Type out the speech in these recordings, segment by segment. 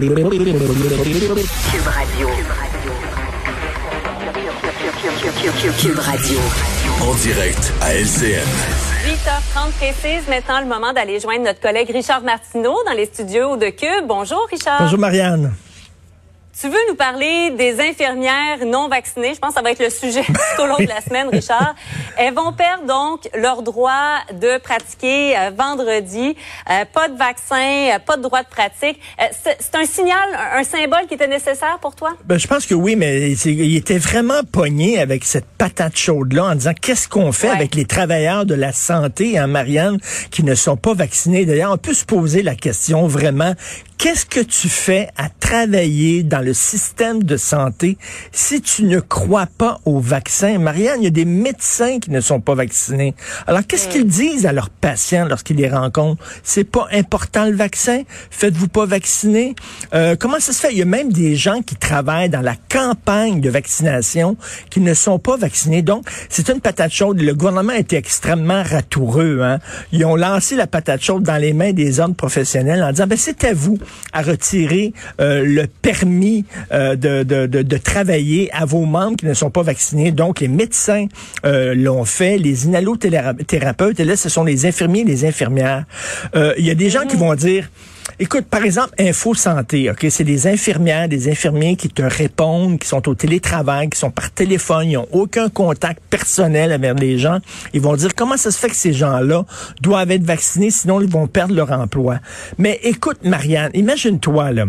Cube Radio. Cube Radio. En direct à LCN. 8h30 précise, maintenant le moment d'aller joindre notre collègue Richard Martineau dans les studios de Cube. Bonjour Richard. Bonjour Marianne. Tu veux nous parler des infirmières non vaccinées? Je pense que ça va être le sujet tout au long de la semaine, Richard. Elles vont perdre donc leur droit de pratiquer euh, vendredi. Euh, pas de vaccin, euh, pas de droit de pratique. C'est un signal, un, un symbole qui était nécessaire pour toi? Ben, je pense que oui, mais il était vraiment pogné avec cette patate chaude-là en disant qu'est-ce qu'on fait Ouais. avec les travailleurs de la santé, hein, Marianne, qui ne sont pas vaccinés? D'ailleurs, on peut se poser la question vraiment, qu'est-ce que tu fais à travailler dans le système de santé si tu ne crois pas au vaccin? Marianne, il y a des médecins qui ne sont pas vaccinés. Alors, qu'est-ce qu'ils disent à leurs patients lorsqu'ils les rencontrent? C'est pas important le vaccin? Faites-vous pas vacciner? Euh, comment ça se fait? Il y a même des gens qui travaillent dans la campagne de vaccination qui ne sont pas vaccinés. Donc, c'est une patate chaude. Le gouvernement a été extrêmement ratoureux. Hein? Ils ont lancé la patate chaude dans les mains des ordres professionnels en disant, ben, c'est à vous à retirer euh, le permis euh, de, de, de, de travailler à vos membres qui ne sont pas vaccinés. Donc, les médecins euh, l'ont fait, les inhalothérapeutes, et là, ce sont les infirmiers et les infirmières. Euh, Il y a des gens qui vont dire, Écoute, par exemple, Info Santé, OK, c'est des infirmières, des infirmiers qui te répondent, qui sont au télétravail, qui sont par téléphone, ils n'ont aucun contact personnel avec les gens. Ils vont dire comment ça se fait que ces gens-là doivent être vaccinés, sinon ils vont perdre leur emploi? Mais écoute, Marianne, imagine-toi, là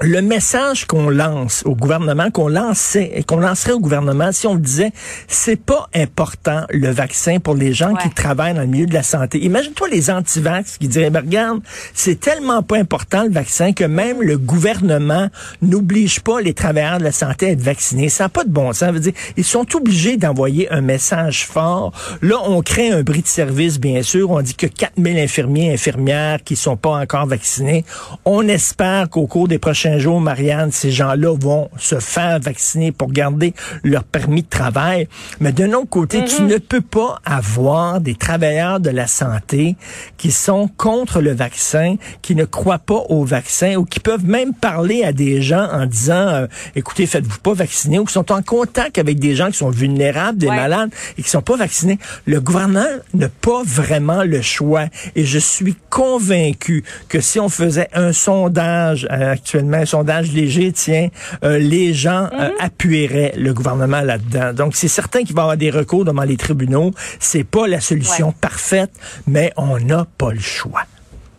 le message qu'on lance au gouvernement, qu'on lançait, et qu'on lancerait au gouvernement, si on disait, c'est pas important le vaccin pour les gens Ouais. qui travaillent dans le milieu de la santé. Imagine-toi les antivax qui diraient, ben, regarde, c'est tellement pas important le vaccin que même le gouvernement n'oblige pas les travailleurs de la santé à être vaccinés. Ça n'a pas de bon sens. Ça veut dire, ils sont obligés d'envoyer un message fort. Là, on crée un bris de service, bien sûr. On dit que 4000 infirmiers et infirmières qui sont pas encore vaccinés. On espère qu'au cours des prochains jours, Marianne, ces gens-là vont se faire vacciner pour garder leur permis de travail. Mais d'un autre côté, tu ne peux pas avoir des travailleurs de la santé qui sont contre le vaccin, qui ne croient pas au vaccin ou qui peuvent même parler à des gens en disant, euh, écoutez, faites-vous pas vacciner ou qui sont en contact avec des gens qui sont vulnérables, des Ouais. malades et qui sont pas vaccinés. Le gouvernement n'a pas vraiment le choix et je suis convaincu que si on faisait un sondage euh, actuellement, un sondage léger, tiens, euh, les gens euh, appuieraient le gouvernement là-dedans. Donc c'est certain qu'il va y avoir des recours devant les tribunaux. C'est pas la solution Ouais. parfaite, mais on n'a pas le choix.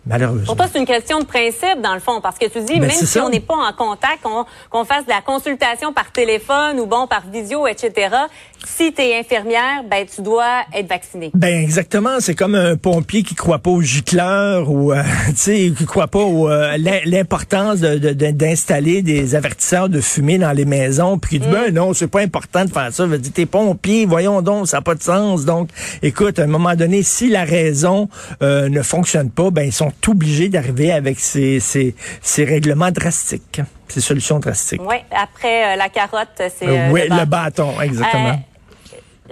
Malheureusement. Pour toi, c'est une question de principe, dans le fond, parce que tu dis, Ben, même si ça. on n'est pas en contact, qu'on qu'on fasse de la consultation par téléphone ou bon, par visio, etc., si tu es infirmière, ben, tu dois être vacciné. Ben exactement, c'est comme un pompier qui croit pas au gicleur ou euh, tu sais qui croit pas au euh, l'im- l'importance de- de- de- d'installer des avertisseurs de fumée dans les maisons puis qui dit ben non, c'est pas important de faire ça, veut dire t'es pompier, voyons donc, ça n'a pas de sens. Donc écoute, à un moment donné, si la raison euh, ne fonctionne pas, ben ils sont obligés d'arriver avec ces, ces ces règlements drastiques, ces solutions drastiques. Oui, après euh, la carotte, c'est Euh, euh, oui, le le bâton. bâton, exactement.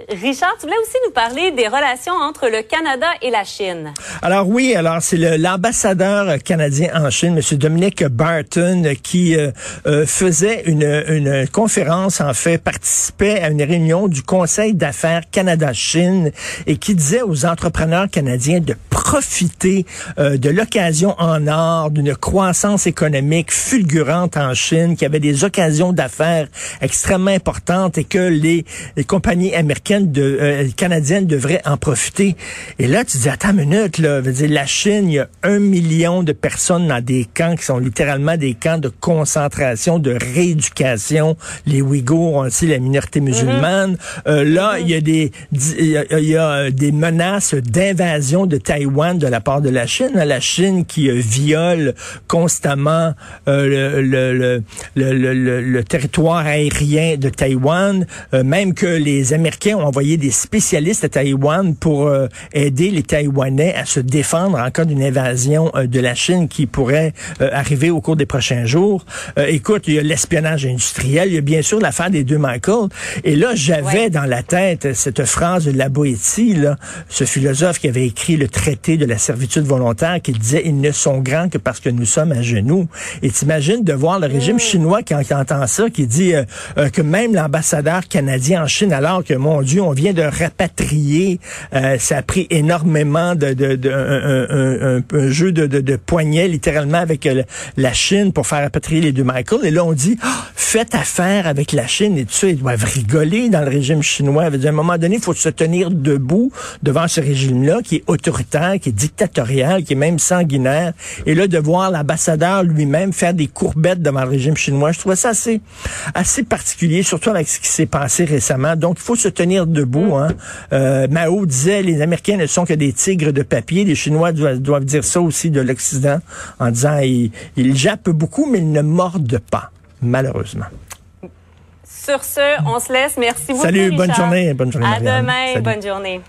Richard, tu voulais aussi nous parler des relations entre le Canada et la Chine. Alors oui, alors c'est l'ambassadeur canadien en Chine, M. Dominic Barton, qui euh, euh, faisait une, une conférence, en fait, participait à une réunion du Conseil d'affaires Canada-Chine et qui disait aux entrepreneurs canadiens de profiter euh, de l'occasion en or d'une croissance économique fulgurante en Chine, qu'il y avait des occasions d'affaires extrêmement importantes et que les, les compagnies américaines de, euh, canadienne devrait en profiter. Et là, tu dis, attends une minute, là, veux dire, la Chine, il y a un million de personnes dans des camps qui sont littéralement des camps de concentration, de rééducation. Les Ouïghours, aussi la minorité musulmane. Mm-hmm. Euh, là, il y a des il y a, euh, des menaces d'invasion de Taïwan de la part de la Chine. La Chine qui viole constamment le, le, le, le, territoire aérien de Taïwan, même que les Américains ont envoyé des spécialistes à Taïwan pour euh, aider les Taïwanais à se défendre en cas d'une invasion euh, de la Chine qui pourrait euh, arriver au cours des prochains jours. écoute, il y a l'espionnage industriel, il y a bien sûr l'affaire des deux Michael. Et là, j'avais dans la tête cette phrase de la Boétie, là, ce philosophe qui avait écrit le traité de la servitude volontaire, qui disait ils ne sont grands que parce que nous sommes à genoux. Et t'imagines de voir le régime mm. chinois qui, entend ça, qui dit que même l'ambassadeur canadien en Chine, alors que mon On vient de rapatrier. Euh, ça a pris énormément de, un, jeu de, de, littéralement, avec euh, la Chine pour faire rapatrier les deux Michael. Et là, on dit, oh, faites affaire avec la Chine et tout ça. Ils doivent rigoler dans le régime chinois. À un moment donné, il faut se tenir debout devant ce régime-là qui est autoritaire, qui est dictatorial, qui est même sanguinaire. Et là, de voir l'ambassadeur lui-même faire des courbettes devant le régime chinois, je trouvais ça assez, assez particulier, surtout avec ce qui s'est passé récemment. Donc, il faut se tenir debout. Hein. Euh, Mao disait les Américains ne sont que des tigres de papier. Les Chinois doivent, dire ça aussi de l'Occident en disant ils, ils jappent beaucoup, mais ils ne mordent pas, malheureusement. Sur ce, on se laisse. Merci beaucoup. Salut, bonne journée. Bonne journée. À demain. Bonne journée.